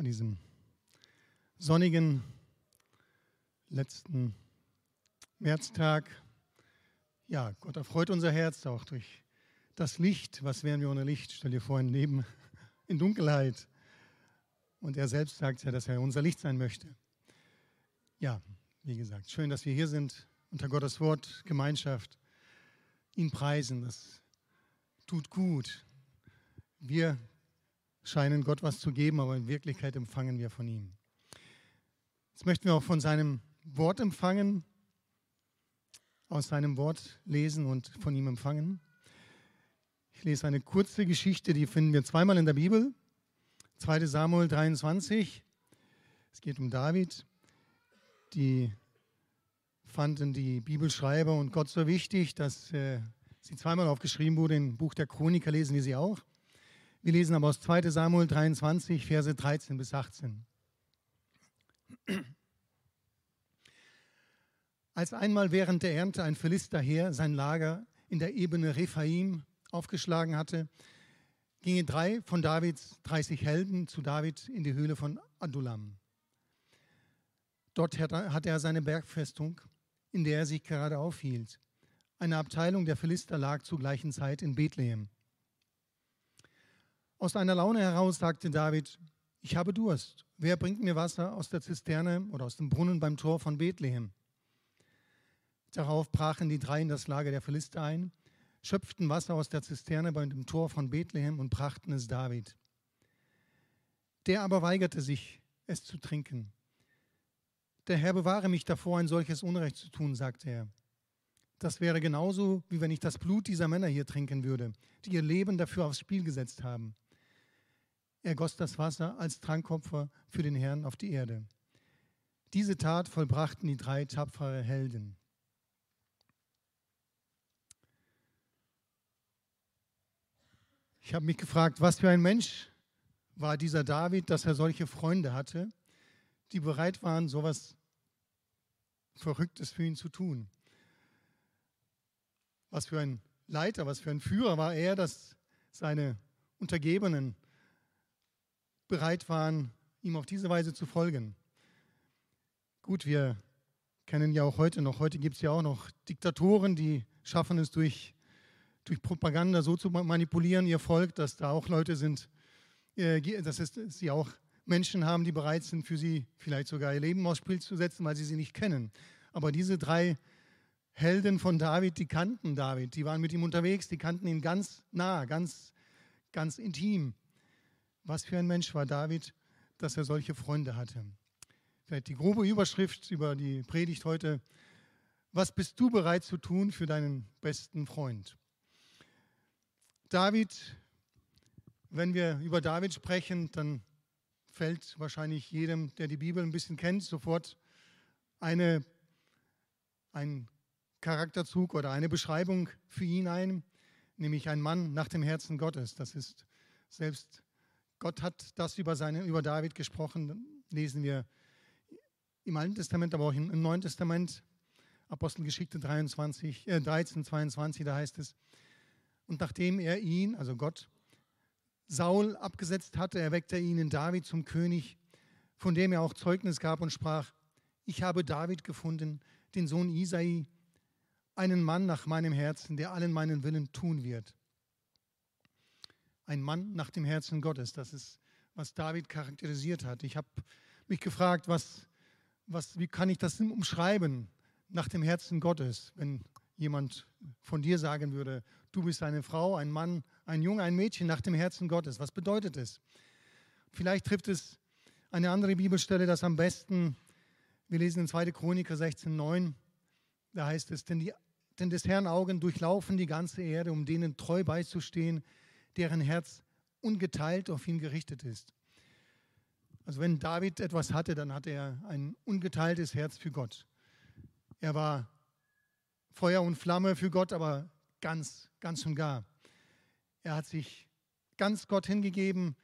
an diesem sonnigen letzten Märztag. Ja, Gott erfreut unser Herz auch durch das Licht. Was wären wir ohne Licht? Stell dir vor, ein Leben in Dunkelheit. Und er selbst sagt ja, dass er unser Licht sein möchte. Ja, wie gesagt, schön, dass wir hier sind, unter Gottes Wort, Gemeinschaft, ihn preisen. Das tut gut. Wir scheinen Gott was zu geben, aber in Wirklichkeit empfangen wir von ihm. Jetzt möchten wir auch von seinem Wort empfangen, aus seinem Wort lesen und von ihm empfangen. Ich lese eine kurze Geschichte, die finden wir zweimal in der Bibel. 2 Samuel 23. Es geht um David. Die fanden die Bibelschreiber und Gott so wichtig, dass äh, sie zweimal aufgeschrieben wurde. Im Buch der Chroniker lesen wir sie auch. Wir lesen aber aus 2 Samuel 23, Verse 13 bis 18. Als einmal während der Ernte ein Philisterheer sein Lager in der Ebene Rephaim aufgeschlagen hatte, gingen drei von Davids 30 Helden zu David in die Höhle von Adullam. Dort hatte er seine Bergfestung, in der er sich gerade aufhielt. Eine Abteilung der Philister lag zur gleichen Zeit in Bethlehem. Aus einer Laune heraus sagte David, ich habe Durst. Wer bringt mir Wasser aus der Zisterne oder aus dem Brunnen beim Tor von Bethlehem? Darauf brachen die drei in das Lager der Philister ein, schöpften Wasser aus der Zisterne bei dem Tor von Bethlehem und brachten es David. Der aber weigerte sich, es zu trinken. Der Herr bewahre mich davor, ein solches Unrecht zu tun, sagte er. Das wäre genauso, wie wenn ich das Blut dieser Männer hier trinken würde, die ihr Leben dafür aufs Spiel gesetzt haben. Er goss das Wasser als Trankopfer für den Herrn auf die Erde. Diese Tat vollbrachten die drei tapfere Helden. Ich habe mich gefragt, was für ein Mensch war dieser David, dass er solche Freunde hatte, die bereit waren, so etwas Verrücktes für ihn zu tun. Was für ein Leiter, was für ein Führer war er, dass seine Untergebenen bereit waren, ihm auf diese Weise zu folgen. Gut, wir kennen ja auch heute noch, heute gibt es ja auch noch Diktatoren, die schaffen es durch durch Propaganda so zu manipulieren, ihr Volk, dass da auch Leute sind, äh, dass es, sie auch Menschen haben, die bereit sind, für sie vielleicht sogar ihr Leben aufs Spiel zu setzen, weil sie sie nicht kennen. Aber diese drei Helden von David, die kannten David, die waren mit ihm unterwegs, die kannten ihn ganz nah, ganz, ganz intim. Was für ein Mensch war David, dass er solche Freunde hatte. Vielleicht die grobe Überschrift über die Predigt heute. Was bist du bereit zu tun für deinen besten Freund? David, wenn wir über David sprechen, dann fällt wahrscheinlich jedem, der die Bibel ein bisschen kennt, sofort eine, ein Charakterzug oder eine Beschreibung für ihn ein, nämlich ein Mann nach dem Herzen Gottes. Das ist selbst Gott hat das über, seine, über David gesprochen, lesen wir im Alten Testament, aber auch im Neuen Testament, Apostelgeschichte 23, äh 13, 22, da heißt es, und nachdem er ihn, also Gott, Saul abgesetzt hatte, erweckte er ihn in David zum König, von dem er auch Zeugnis gab und sprach, ich habe David gefunden, den Sohn Isai, einen Mann nach meinem Herzen, der allen meinen Willen tun wird. Ein Mann nach dem Herzen Gottes, das ist, was David charakterisiert hat. Ich habe mich gefragt, was, was, wie kann ich das umschreiben nach dem Herzen Gottes, wenn jemand von dir sagen würde, du bist eine Frau, ein Mann, ein Junge, ein Mädchen nach dem Herzen Gottes. Was bedeutet es? Vielleicht trifft es eine andere Bibelstelle das am besten. Wir lesen in 2. Chroniker 16,9. Da heißt es, denn, die, denn des Herrn Augen durchlaufen die ganze Erde, um denen treu beizustehen, deren Herz ungeteilt auf ihn gerichtet ist. Also wenn David etwas hatte, dann hatte er ein ungeteiltes Herz für Gott. Er war Feuer und Flamme für Gott, aber ganz, ganz und gar. Er hat sich ganz Gott hingegeben.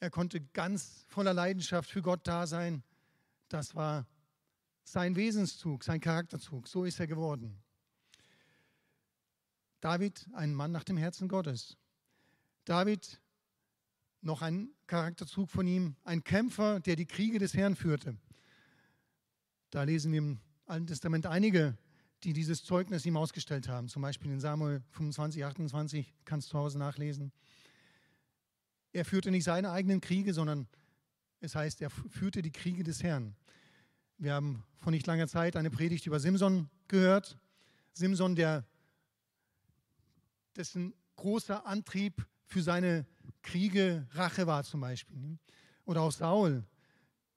Er konnte ganz voller Leidenschaft für Gott da sein. Das war sein Wesenszug, sein Charakterzug. So ist er geworden. David, ein Mann nach dem Herzen Gottes. David Noch ein Charakterzug von ihm, ein Kämpfer, der die Kriege des Herrn führte. Da lesen wir im Alten Testament einige, die dieses Zeugnis ihm ausgestellt haben. Zum Beispiel in Samuel 25, 28, kannst du zu Hause nachlesen. Er führte nicht seine eigenen Kriege, sondern es heißt, er führte die Kriege des Herrn. Wir haben vor nicht langer Zeit eine Predigt über Simson gehört. Simson, der, dessen großer Antrieb für seine Kriege Rache war zum Beispiel. Oder auch Saul,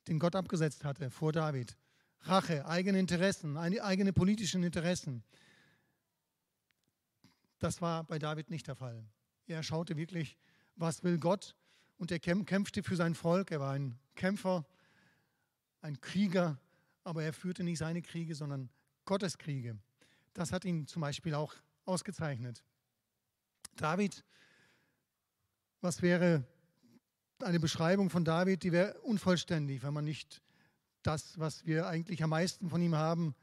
den Gott abgesetzt hatte vor David. Rache, eigene Interessen, eigene politische Interessen. Das war bei David nicht der Fall. Er schaute wirklich, was will Gott und er kämpfte für sein Volk. Er war ein Kämpfer, ein Krieger, aber er führte nicht seine Kriege, sondern Gottes Kriege. Das hat ihn zum Beispiel auch ausgezeichnet. David, was wäre eine Beschreibung von David, die wäre unvollständig, wenn man nicht das, was wir eigentlich am meisten von ihm haben,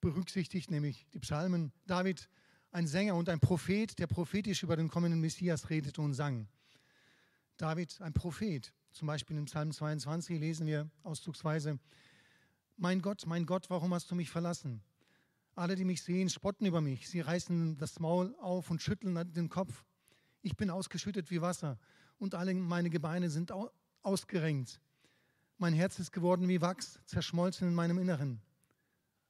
berücksichtigt, nämlich die Psalmen. David, ein Sänger und ein Prophet, der prophetisch über den kommenden Messias redete und sang. David, ein Prophet. Zum Beispiel im Psalm 22 lesen wir auszugsweise, mein Gott, mein Gott, warum hast du mich verlassen? Alle, die mich sehen, spotten über mich. Sie reißen das Maul auf und schütteln den Kopf. Ich bin ausgeschüttet wie Wasser und alle meine Gebeine sind ausgerenkt. Mein Herz ist geworden wie Wachs, zerschmolzen in meinem Inneren.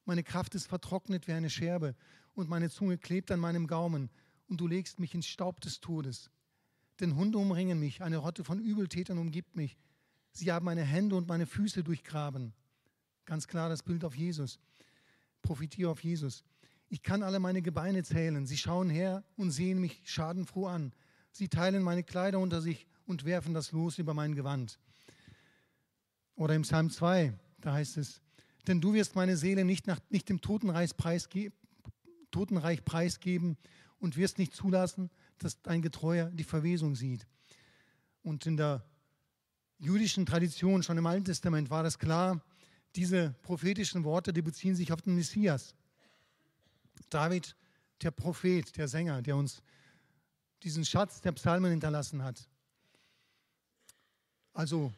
Meine Kraft ist vertrocknet wie eine Scherbe und meine Zunge klebt an meinem Gaumen und du legst mich in Staub des Todes. Denn Hunde umringen mich, eine Rotte von Übeltätern umgibt mich. Sie haben meine Hände und meine Füße durchgraben. Ganz klar das Bild auf Jesus. Profitiere auf Jesus. Ich kann alle meine Gebeine zählen. Sie schauen her und sehen mich schadenfroh an. Sie teilen meine Kleider unter sich und werfen das Los über mein Gewand. Oder im Psalm 2, da heißt es, denn du wirst meine Seele nicht, nach, nicht dem Totenreich, preisge Totenreich preisgeben und wirst nicht zulassen, dass dein Getreuer die Verwesung sieht. Und in der jüdischen Tradition, schon im Alten Testament, war das klar, diese prophetischen Worte, die beziehen sich auf den Messias. David, der Prophet, der Sänger, der uns diesen Schatz der Psalmen hinterlassen hat. Also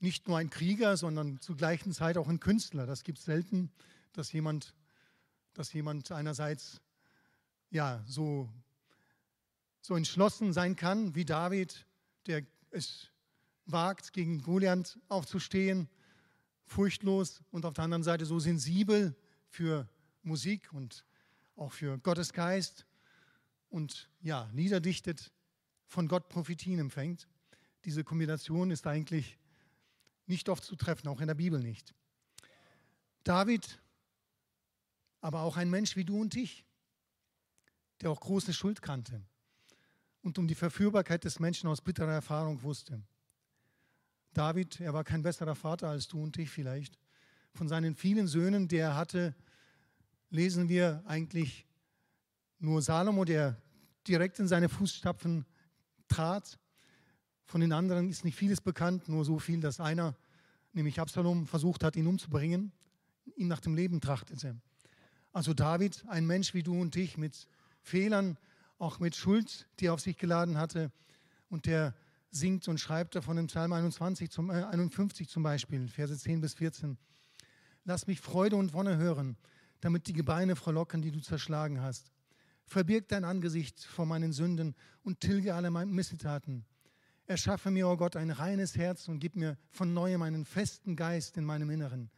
nicht nur ein Krieger, sondern zur gleichen Zeit auch ein Künstler. Das gibt es selten, dass jemand, dass jemand einerseits ja, so, so entschlossen sein kann wie David, der es wagt, gegen Goliath aufzustehen, furchtlos und auf der anderen Seite so sensibel für Musik und auch für Gottes Geist und ja, Lieder dichtet, von Gott Prophetien empfängt. Diese Kombination ist eigentlich nicht oft zu treffen, auch in der Bibel nicht. David, aber auch ein Mensch wie du und ich, der auch große Schuld kannte und um die Verführbarkeit des Menschen aus bitterer Erfahrung wusste. David, er war kein besserer Vater als du und ich vielleicht. Von seinen vielen Söhnen, die er hatte, lesen wir eigentlich nur Salomo, der direkt in seine Fußstapfen trat. Von den anderen ist nicht vieles bekannt, nur so viel, dass einer, nämlich Absalom, versucht hat, ihn umzubringen, ihn nach dem Leben trachtete. Also David, ein Mensch wie du und ich, mit Fehlern, auch mit Schuld, die er auf sich geladen hatte, und der singt und schreibt davon im Psalm 21 zum, äh, 51 zum Beispiel, Verse 10 bis 14. Lass mich Freude und Wonne hören, damit die Gebeine frohlocken, die du zerschlagen hast. Verbirg dein Angesicht vor meinen Sünden und tilge alle meine Missetaten. Erschaffe mir, o oh Gott, ein reines Herz und gib mir von neuem einen festen Geist in meinem Inneren.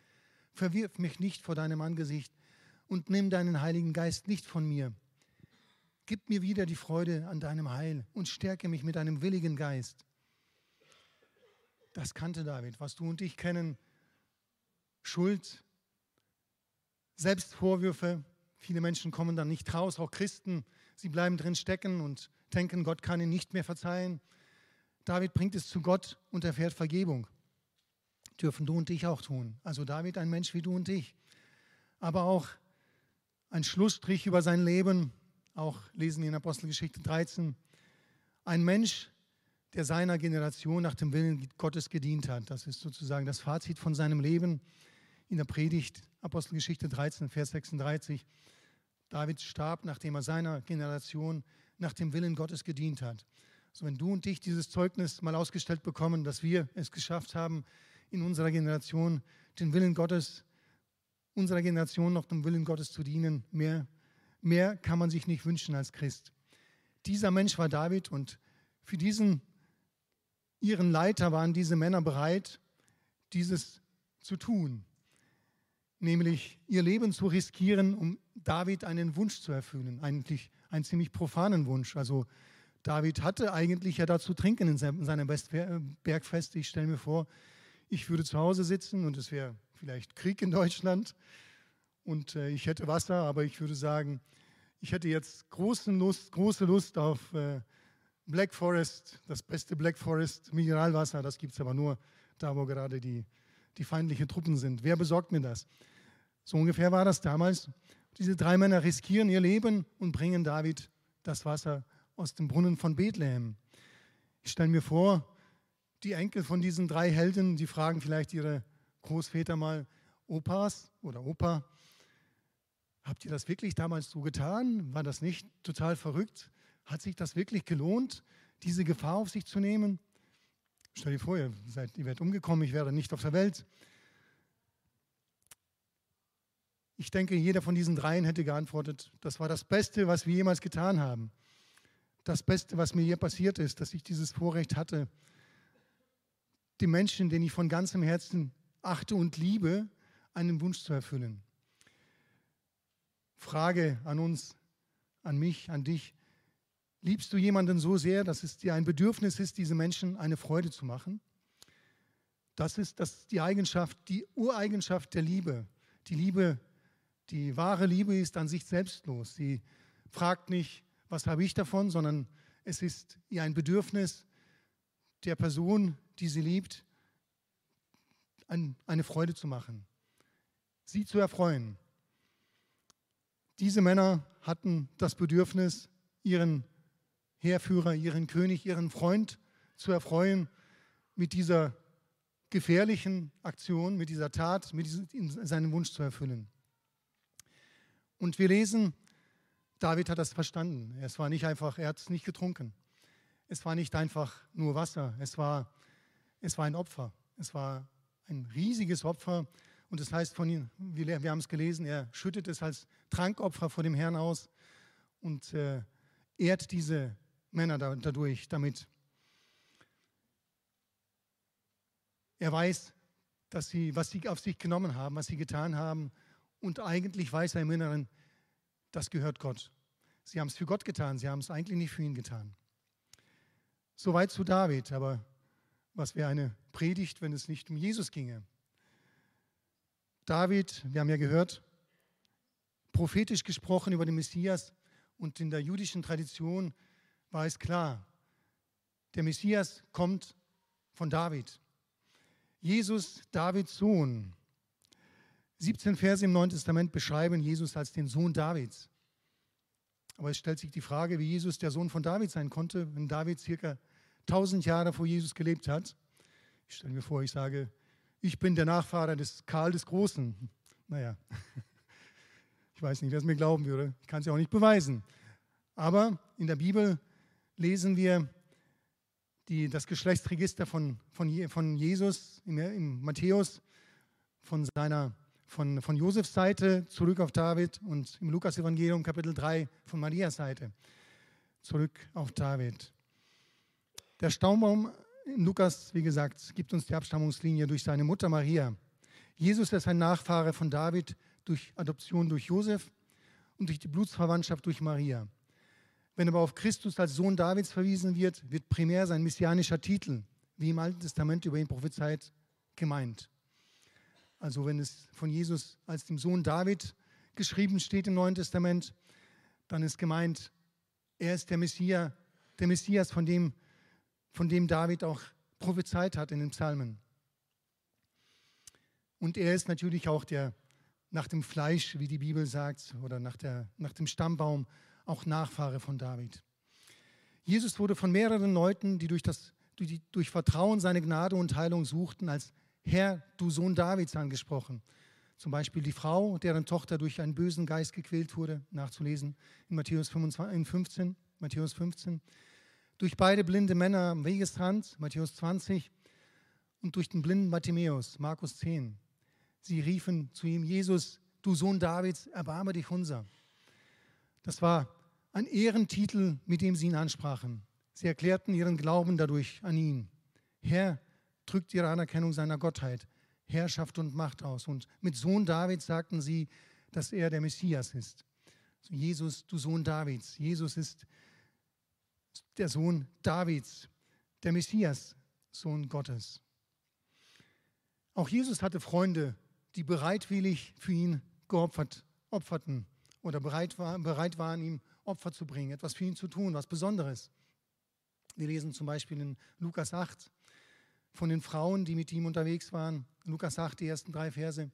Verwirf mich nicht vor deinem Angesicht und nimm deinen Heiligen Geist nicht von mir. Gib mir wieder die Freude an deinem Heil und stärke mich mit einem willigen Geist. Das kannte David, was du und ich kennen. Schuld, Selbstvorwürfe. Viele Menschen kommen dann nicht raus, auch Christen. Sie bleiben drin stecken und denken, Gott kann ihnen nicht mehr verzeihen. David bringt es zu Gott und erfährt Vergebung. Dürfen du und ich auch tun. Also David, ein Mensch wie du und ich. Aber auch ein Schlussstrich über sein Leben, auch lesen wir in Apostelgeschichte 13. Ein Mensch, der seiner Generation nach dem Willen Gottes gedient hat. Das ist sozusagen das Fazit von seinem Leben in der Predigt, Apostelgeschichte 13, Vers 36. David starb, nachdem er seiner Generation nach dem Willen Gottes gedient hat. So, wenn du und ich dieses Zeugnis mal ausgestellt bekommen, dass wir es geschafft haben, in unserer Generation den Willen Gottes, unserer Generation noch dem Willen Gottes zu dienen, mehr, mehr kann man sich nicht wünschen als Christ. Dieser Mensch war David und für diesen, ihren Leiter waren diese Männer bereit, dieses zu tun, nämlich ihr Leben zu riskieren, um David einen Wunsch zu erfüllen, eigentlich einen ziemlich profanen Wunsch. Also David hatte eigentlich ja dazu trinken in seinem Bergfest. Ich stelle mir vor, ich würde zu Hause sitzen und es wäre vielleicht Krieg in Deutschland und äh, ich hätte Wasser, aber ich würde sagen, ich hätte jetzt große Lust, große Lust auf äh, Black Forest, das beste Black Forest Mineralwasser. Das gibt es aber nur da, wo gerade die, die feindlichen Truppen sind. Wer besorgt mir das? So ungefähr war das damals. Diese drei Männer riskieren ihr Leben und bringen David das Wasser aus dem Brunnen von Bethlehem. Ich stelle mir vor, die Enkel von diesen drei Helden, die fragen vielleicht ihre Großväter mal, Opas oder Opa, habt ihr das wirklich damals so getan? War das nicht total verrückt? Hat sich das wirklich gelohnt, diese Gefahr auf sich zu nehmen? Stell dir vor, ihr, seid, ihr werdet umgekommen, ich wäre nicht auf der Welt. Ich denke, jeder von diesen dreien hätte geantwortet, das war das Beste, was wir jemals getan haben. Das Beste, was mir hier passiert ist, dass ich dieses Vorrecht hatte, die Menschen, den ich von ganzem Herzen achte und liebe, einen Wunsch zu erfüllen. Frage an uns, an mich, an dich. Liebst du jemanden so sehr, dass es dir ein Bedürfnis ist, diese Menschen eine Freude zu machen? Das ist, das ist die Eigenschaft, die Ureigenschaft der Liebe. Die Liebe, die wahre Liebe ist an sich selbstlos. Sie fragt nicht, was habe ich davon, sondern es ist ihr ein Bedürfnis der Person, die sie liebt, eine Freude zu machen, sie zu erfreuen. Diese Männer hatten das Bedürfnis, ihren Heerführer, ihren König, ihren Freund zu erfreuen mit dieser gefährlichen Aktion, mit dieser Tat, mit diesem, seinen Wunsch zu erfüllen. Und wir lesen, David hat das verstanden. Es war nicht einfach, er hat es nicht getrunken. Es war nicht einfach nur Wasser, es war, es war ein Opfer. Es war ein riesiges Opfer. Und das heißt von ihm, wir, wir haben es gelesen, er schüttet es als Trankopfer vor dem Herrn aus und äh, ehrt diese Männer dadurch damit. Er weiß, dass sie, was sie auf sich genommen haben, was sie getan haben. Und eigentlich weiß er im Inneren, das gehört Gott. Sie haben es für Gott getan, sie haben es eigentlich nicht für ihn getan. Soweit zu David, aber was wäre eine Predigt, wenn es nicht um Jesus ginge? David, wir haben ja gehört, prophetisch gesprochen über den Messias und in der jüdischen Tradition war es klar, der Messias kommt von David. Jesus, Davids Sohn. 17 Verse im Neuen Testament beschreiben Jesus als den Sohn Davids. Aber es stellt sich die Frage, wie Jesus der Sohn von David sein konnte, wenn David circa 1000 Jahre vor Jesus gelebt hat. Ich stelle mir vor, ich sage, ich bin der Nachfahre des Karl des Großen. Naja, ich weiß nicht, wer es mir glauben würde. Ich kann es ja auch nicht beweisen. Aber in der Bibel lesen wir die, das Geschlechtsregister von, von, von Jesus im, im Matthäus, von, seiner, von, von Josefs Seite zurück auf David und im Lukas-Evangelium Kapitel 3 von Marias Seite zurück auf David. Der Staumbaum in Lukas, wie gesagt, gibt uns die Abstammungslinie durch seine Mutter Maria. Jesus ist ein Nachfahre von David durch Adoption durch Josef und durch die Blutsverwandtschaft durch Maria. Wenn aber auf Christus als Sohn Davids verwiesen wird, wird primär sein messianischer Titel, wie im Alten Testament über ihn prophezeit, gemeint. Also wenn es von Jesus als dem Sohn David geschrieben steht im Neuen Testament, dann ist gemeint, er ist der Messias, der Messias, von dem, von dem David auch prophezeit hat in den Psalmen. Und er ist natürlich auch der nach dem Fleisch, wie die Bibel sagt, oder nach, der, nach dem Stammbaum auch Nachfahre von David. Jesus wurde von mehreren Leuten, die durch, das, durch, durch Vertrauen seine Gnade und Heilung suchten, als Herr, du Sohn Davids angesprochen. Zum Beispiel die Frau, deren Tochter durch einen bösen Geist gequält wurde, nachzulesen in Matthäus 15. Matthäus 15. durch beide blinde Männer am Wegesrand, Matthäus 20, und durch den blinden Bartimäus, Markus 10. Sie riefen zu ihm, Jesus, du Sohn Davids, erbarme dich unser. Das war ein Ehrentitel, mit dem sie ihn ansprachen. Sie erklärten ihren Glauben dadurch an ihn. Herr drückt ihre Anerkennung seiner Gottheit, Herrschaft und Macht aus. Und mit Sohn Davids sagten sie, dass er der Messias ist. Also Jesus, du Sohn Davids. Jesus ist der Sohn Davids, der Messias, Sohn Gottes. Auch Jesus hatte Freunde, die bereitwillig für ihn geopfert, opferten oder bereit, war, bereit waren, ihm Opfer zu bringen, etwas für ihn zu tun, was Besonderes. Wir lesen zum Beispiel in Lukas 8 von den Frauen, die mit ihm unterwegs waren. Lukas 8, die ersten drei Verse.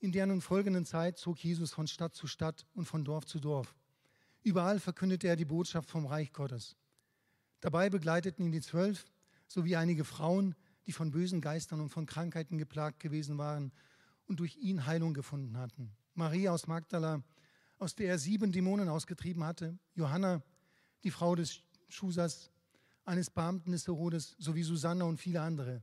In der nun folgenden Zeit zog Jesus von Stadt zu Stadt und von Dorf zu Dorf. Überall verkündete er die Botschaft vom Reich Gottes. Dabei begleiteten ihn die Zwölf sowie einige Frauen, die von bösen Geistern und von Krankheiten geplagt gewesen waren und durch ihn Heilung gefunden hatten. Maria aus Magdala, aus der er sieben Dämonen ausgetrieben hatte, Johanna, die Frau des Schusas, eines Beamten des Herodes, sowie Susanna und viele andere.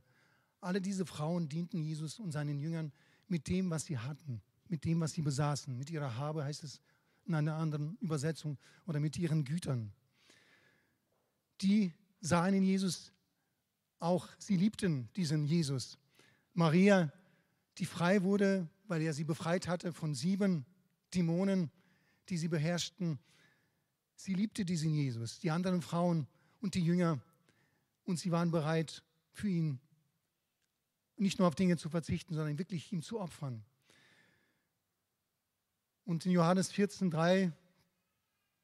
Alle diese Frauen dienten Jesus und seinen Jüngern mit dem, was sie hatten, mit dem, was sie besaßen. Mit ihrer Habe heißt es in einer anderen Übersetzung oder mit ihren Gütern. Die sahen in Jesus auch, sie liebten diesen Jesus. Maria, die frei wurde, weil er sie befreit hatte von sieben Dämonen, die sie beherrschten. Sie liebte diesen Jesus. Die anderen Frauen und die Jünger. Und sie waren bereit, für ihn nicht nur auf Dinge zu verzichten, sondern wirklich ihm zu opfern. Und in Johannes 14,3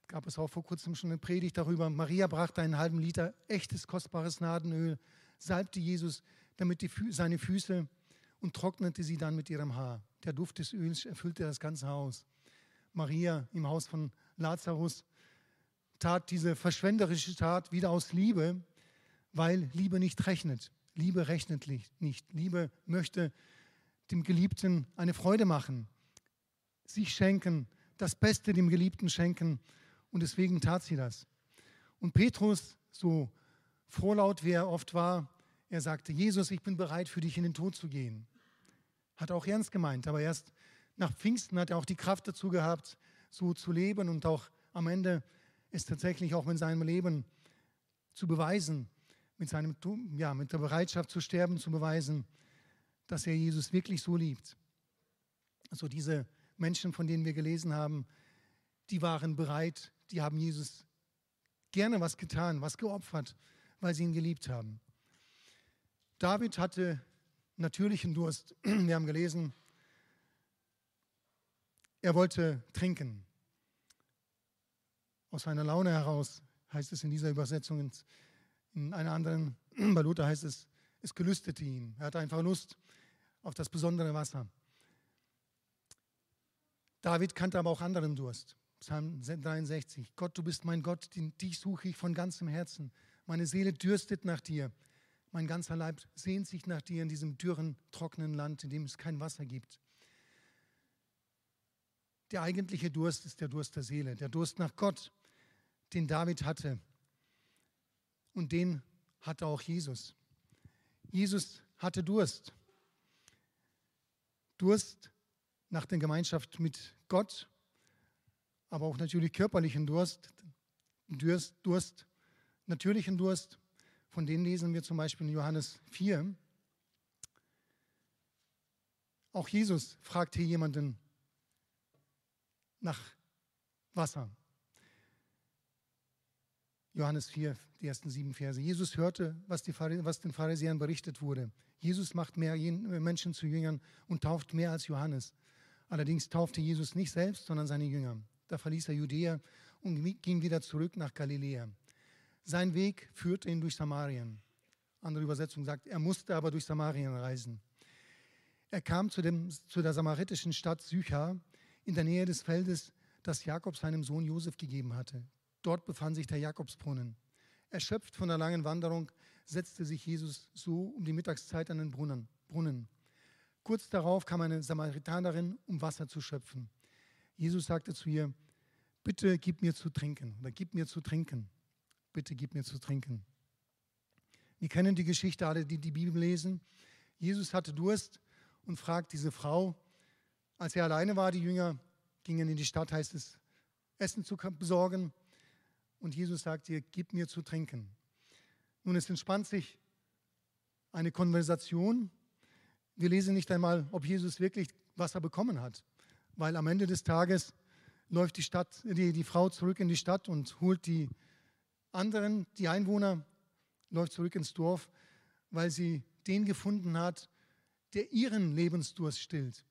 gab es auch vor kurzem schon eine Predigt darüber. Maria brachte einen halben Liter echtes, kostbares Nadenöl, salbte Jesus damit die, seine Füße und trocknete sie dann mit ihrem Haar. Der Duft des Öls erfüllte das ganze Haus. Maria im Haus von Lazarus tat diese verschwenderische Tat wieder aus Liebe, weil Liebe nicht rechnet. Liebe rechnet nicht. Liebe möchte dem Geliebten eine Freude machen, sich schenken, das Beste dem Geliebten schenken. Und deswegen tat sie das. Und Petrus, so frohlaut wie er oft war, er sagte, Jesus, ich bin bereit für dich in den Tod zu gehen. Hat auch ernst gemeint, aber erst nach Pfingsten hat er auch die Kraft dazu gehabt, so zu leben und auch am Ende ist tatsächlich auch in seinem Leben zu beweisen, mit, seinem, ja, mit der Bereitschaft zu sterben zu beweisen, dass er Jesus wirklich so liebt. Also diese Menschen, von denen wir gelesen haben, die waren bereit, die haben Jesus gerne was getan, was geopfert, weil sie ihn geliebt haben. David hatte natürlichen Durst. Wir haben gelesen, er wollte trinken. Aus seiner Laune heraus heißt es in dieser Übersetzung. In einer anderen, bei Luther heißt es, es gelüstete ihn. Er hatte einfach Lust auf das besondere Wasser. David kannte aber auch anderen Durst. Psalm 63. Gott, du bist mein Gott, dich suche ich von ganzem Herzen. Meine Seele dürstet nach dir. Mein ganzer Leib sehnt sich nach dir in diesem dürren, trockenen Land, in dem es kein Wasser gibt. Der eigentliche Durst ist der Durst der Seele, der Durst nach Gott, den David hatte. Und den hatte auch Jesus. Jesus hatte Durst. Durst nach der Gemeinschaft mit Gott, aber auch natürlich körperlichen Durst, Durst, Durst natürlichen Durst, von denen lesen wir zum Beispiel in Johannes 4. Auch Jesus fragt hier jemanden nach Wasser. Johannes 4, die ersten sieben Verse. Jesus hörte, was, was den Pharisäern berichtet wurde. Jesus macht mehr Menschen zu Jüngern und tauft mehr als Johannes. Allerdings taufte Jesus nicht selbst, sondern seine Jünger. Da verließ er Judäa und ging wieder zurück nach Galiläa. Sein Weg führte ihn durch Samarien. Andere Übersetzung sagt, er musste aber durch Samarien reisen. Er kam zu, dem, zu der samaritischen Stadt Sychar in der Nähe des Feldes, das Jakob seinem Sohn Josef gegeben hatte. Dort befand sich der Jakobsbrunnen. Erschöpft von der langen Wanderung setzte sich Jesus so um die Mittagszeit an den Brunnen. Brunnen. Kurz darauf kam eine Samaritanerin, um Wasser zu schöpfen. Jesus sagte zu ihr, bitte gib mir zu trinken oder gib mir zu trinken. bitte gib mir zu trinken. Wir kennen die Geschichte alle, die die Bibel lesen. Jesus hatte Durst und fragt diese Frau, als er alleine war, die Jünger gingen in die Stadt, heißt es, Essen zu besorgen. Und Jesus sagt ihr, gib mir zu trinken. Nun, es entspannt sich eine Konversation. Wir lesen nicht einmal, ob Jesus wirklich Wasser bekommen hat, weil am Ende des Tages läuft die, Stadt, die, die Frau zurück in die Stadt und holt die anderen, die Einwohner, läuft zurück ins Dorf, weil sie den gefunden hat, der ihren Lebensdurst stillt.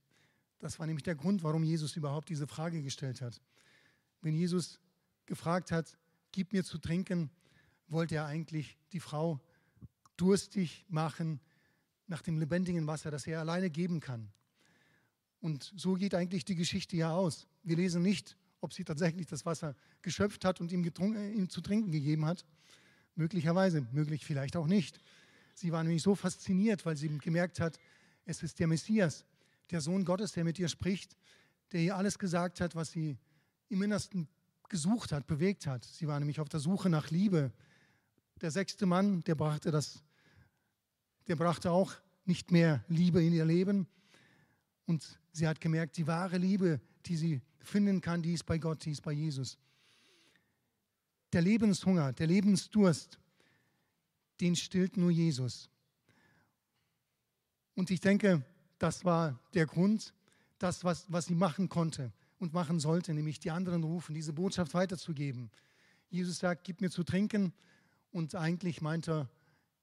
Das war nämlich der Grund, warum Jesus überhaupt diese Frage gestellt hat. Wenn Jesus gefragt hat, gib mir zu trinken, wollte er eigentlich die Frau durstig machen nach dem lebendigen Wasser, das er alleine geben kann. Und so geht eigentlich die Geschichte ja aus. Wir lesen nicht, ob sie tatsächlich das Wasser geschöpft hat und ihm, ihm zu trinken gegeben hat. Möglicherweise, möglich vielleicht auch nicht. Sie war nämlich so fasziniert, weil sie gemerkt hat, es ist der Messias, der Sohn Gottes, der mit ihr spricht, der ihr alles gesagt hat, was sie im Innersten gesucht hat, bewegt hat. Sie war nämlich auf der Suche nach Liebe. Der sechste Mann, der brachte das, der brachte auch nicht mehr Liebe in ihr Leben. Und sie hat gemerkt, die wahre Liebe, die sie finden kann, die ist bei Gott, die ist bei Jesus. Der Lebenshunger, der Lebensdurst, den stillt nur Jesus. Und ich denke, das war der Grund, das, was, was sie machen konnte und machen sollte, nämlich die anderen rufen, diese Botschaft weiterzugeben. Jesus sagt, gib mir zu trinken und eigentlich meint er,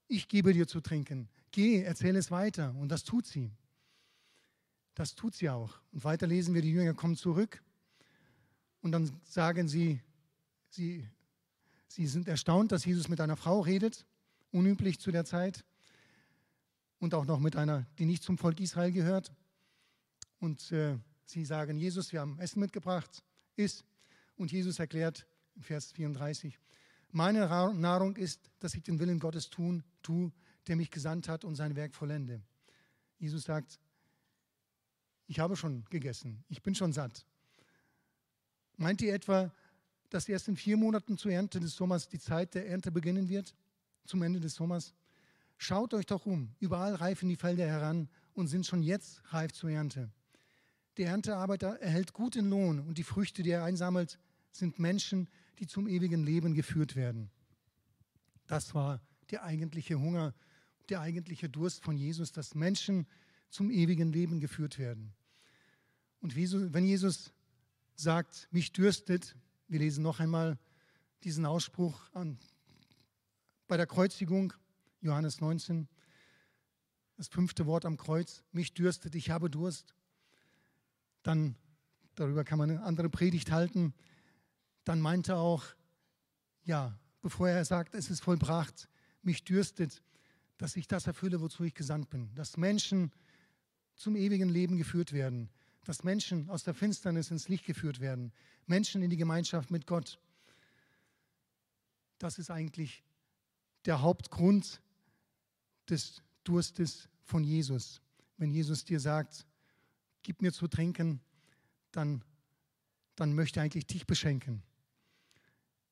ich gebe dir zu trinken. Geh, erzähle es weiter und das tut sie. Das tut sie auch. Und weiter lesen wir, die Jünger kommen zurück und dann sagen sie, sie, sie sind erstaunt, dass Jesus mit einer Frau redet, unüblich zu der Zeit und auch noch mit einer, die nicht zum Volk Israel gehört. Und äh, sie sagen, Jesus, wir haben Essen mitgebracht, iss. Und Jesus erklärt in Vers 34, meine Nahrung ist, dass ich den Willen Gottes tun, tue, der mich gesandt hat und sein Werk vollende. Jesus sagt, ich habe schon gegessen, ich bin schon satt. Meint ihr etwa, dass erst in vier Monaten zur Ernte des Sommers die Zeit der Ernte beginnen wird? Zum Ende des Sommers? Schaut euch doch um, überall reifen die Felder heran und sind schon jetzt reif zur Ernte. Der Erntearbeiter erhält guten Lohn und die Früchte, die er einsammelt, sind Menschen, die zum ewigen Leben geführt werden. Das war der eigentliche Hunger, der eigentliche Durst von Jesus, dass Menschen zum ewigen Leben geführt werden. Und wenn Jesus sagt, mich dürstet, wir lesen noch einmal diesen Ausspruch an, bei der Kreuzigung, Johannes 19, das fünfte Wort am Kreuz, mich dürstet, ich habe Durst. Dann, darüber kann man eine andere Predigt halten, dann meint er auch, ja, bevor er sagt, es ist vollbracht, mich dürstet, dass ich das erfülle, wozu ich gesandt bin. Dass Menschen zum ewigen Leben geführt werden. Dass Menschen aus der Finsternis ins Licht geführt werden. Menschen in die Gemeinschaft mit Gott. Das ist eigentlich der Hauptgrund des Durstes von Jesus. Wenn Jesus dir sagt, gib mir zu trinken, dann, dann möchte eigentlich dich beschenken.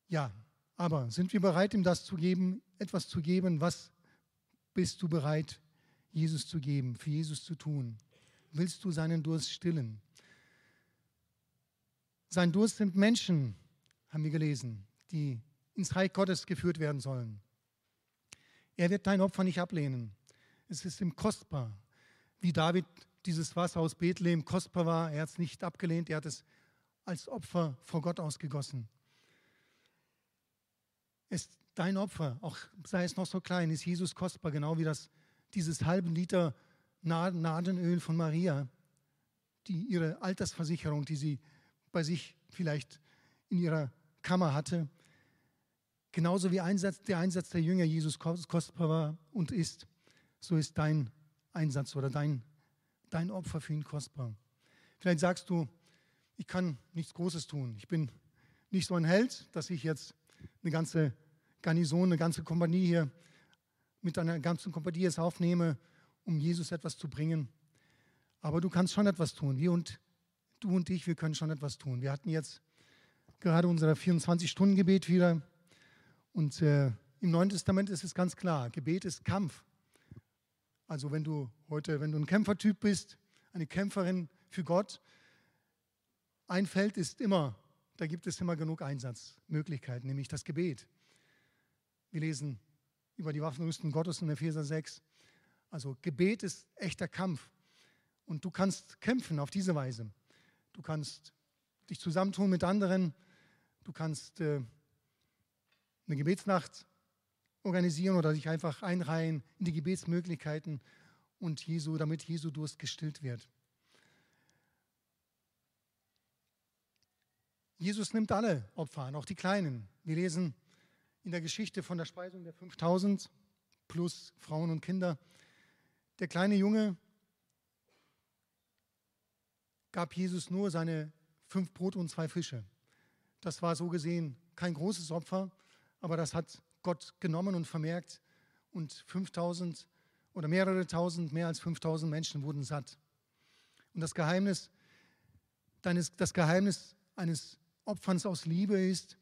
Ja, aber sind wir bereit, ihm das zu geben, etwas zu geben? Was bist du bereit, Jesus zu geben, für Jesus zu tun? Willst du seinen Durst stillen? Sein Durst sind Menschen, haben wir gelesen, die ins Reich Gottes geführt werden sollen. Er wird dein Opfer nicht ablehnen. Es ist ihm kostbar. Wie David dieses Wasser aus Bethlehem kostbar war, er hat es nicht abgelehnt, er hat es als Opfer vor Gott ausgegossen. Ist dein Opfer, auch sei es noch so klein, ist Jesus kostbar, genau wie das, dieses halben Liter Nadenöl von Maria, die ihre Altersversicherung, die sie bei sich vielleicht in ihrer Kammer hatte, genauso wie Einsatz, der Einsatz der Jünger Jesus kostbar war und ist, so ist dein Einsatz oder dein, dein Opfer für ihn kostbar. Vielleicht sagst du, ich kann nichts Großes tun. Ich bin nicht so ein Held, dass ich jetzt eine ganze Garnison, eine ganze Kompanie hier mit einer ganzen Kompanie es aufnehme, um Jesus etwas zu bringen. Aber du kannst schon etwas tun. Wir und du und ich, wir können schon etwas tun. Wir hatten jetzt gerade unser 24-Stunden-Gebet wieder Und äh, im Neuen Testament ist es ganz klar, Gebet ist Kampf. Also wenn du heute, wenn du ein Kämpfertyp bist, eine Kämpferin für Gott, ein Feld ist immer, da gibt es immer genug Einsatzmöglichkeiten, nämlich das Gebet. Wir lesen über die Waffenrüstung Gottes in Epheser 6. Also Gebet ist echter Kampf. Und du kannst kämpfen auf diese Weise. Du kannst dich zusammentun mit anderen. Du kannst äh, eine Gebetsnacht organisieren oder dich einfach einreihen in die Gebetsmöglichkeiten und Jesu, damit Jesu Durst gestillt wird. Jesus nimmt alle Opfer an, auch die kleinen. Wir lesen in der Geschichte von der Speisung der 5000 plus Frauen und Kinder. Der kleine Junge gab Jesus nur seine fünf Brote und zwei Fische. Das war so gesehen kein großes Opfer, aber das hat Gott genommen und vermerkt und 5000 oder mehrere tausend, mehr als 5000 Menschen wurden satt. Und das Geheimnis, deines, das Geheimnis eines Opferns aus Liebe ist,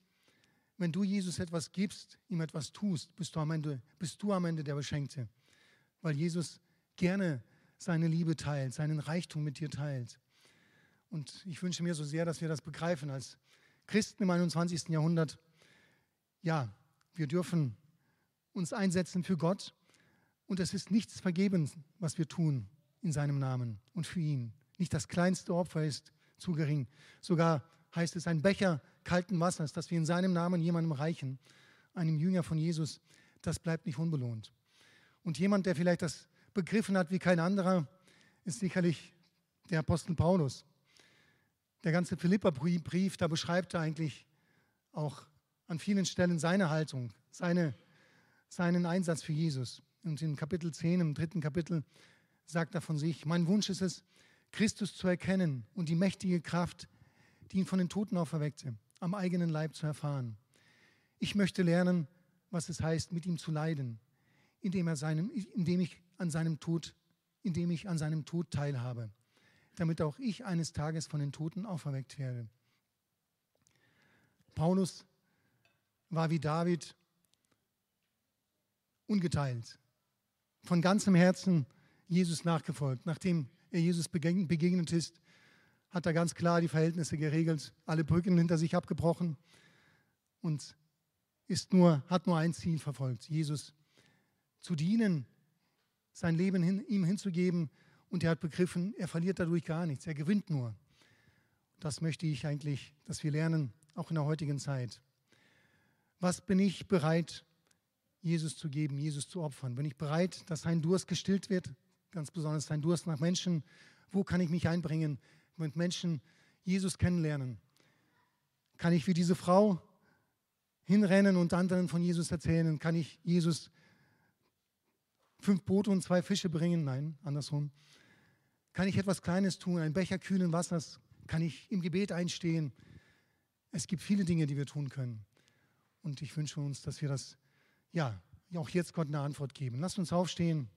wenn du Jesus etwas gibst, ihm etwas tust, bist du am Ende, bist du am Ende der Beschenkte. Weil Jesus gerne seine Liebe teilt, seinen Reichtum mit dir teilt. Und ich wünsche mir so sehr, dass wir das begreifen als Christen im 21. Jahrhundert. Ja, wir dürfen uns einsetzen für Gott und es ist nichts vergebens, was wir tun in seinem Namen und für ihn. Nicht das kleinste Opfer ist zu gering. Sogar heißt es, ein Becher kalten Wassers, das wir in seinem Namen jemandem reichen, einem Jünger von Jesus, das bleibt nicht unbelohnt. Und jemand, der vielleicht das begriffen hat wie kein anderer, ist sicherlich der Apostel Paulus. Der ganze Philippa-Brief, da beschreibt er eigentlich auch an vielen Stellen seine Haltung, seine, seinen Einsatz für Jesus. Und in Kapitel 10, im dritten Kapitel, sagt er von sich, mein Wunsch ist es, Christus zu erkennen und die mächtige Kraft, die ihn von den Toten auferweckte, am eigenen Leib zu erfahren. Ich möchte lernen, was es heißt, mit ihm zu leiden, indem, er seinem, indem, ich an seinem Tod, indem ich an seinem Tod teilhabe, damit auch ich eines Tages von den Toten auferweckt werde. Paulus war wie David ungeteilt, von ganzem Herzen Jesus nachgefolgt. Nachdem er Jesus begegnet ist, hat er ganz klar die Verhältnisse geregelt, alle Brücken hinter sich abgebrochen und ist nur, hat nur ein Ziel verfolgt, Jesus zu dienen, sein Leben hin, ihm hinzugeben und er hat begriffen, er verliert dadurch gar nichts, er gewinnt nur. Das möchte ich eigentlich, dass wir lernen, auch in der heutigen Zeit. Was bin ich bereit, Jesus zu geben, Jesus zu opfern? Bin ich bereit, dass sein Durst gestillt wird, ganz besonders sein Durst nach Menschen? Wo kann ich mich einbringen? mit Menschen Jesus kennenlernen? Kann ich wie diese Frau hinrennen und anderen von Jesus erzählen? Kann ich Jesus fünf Boote und zwei Fische bringen? Nein, andersrum. Kann ich etwas Kleines tun, ein Becher kühlen Wassers? Kann ich im Gebet einstehen? Es gibt viele Dinge, die wir tun können. Und ich wünsche uns, dass wir das, ja, auch jetzt Gott eine Antwort geben. Lasst uns aufstehen.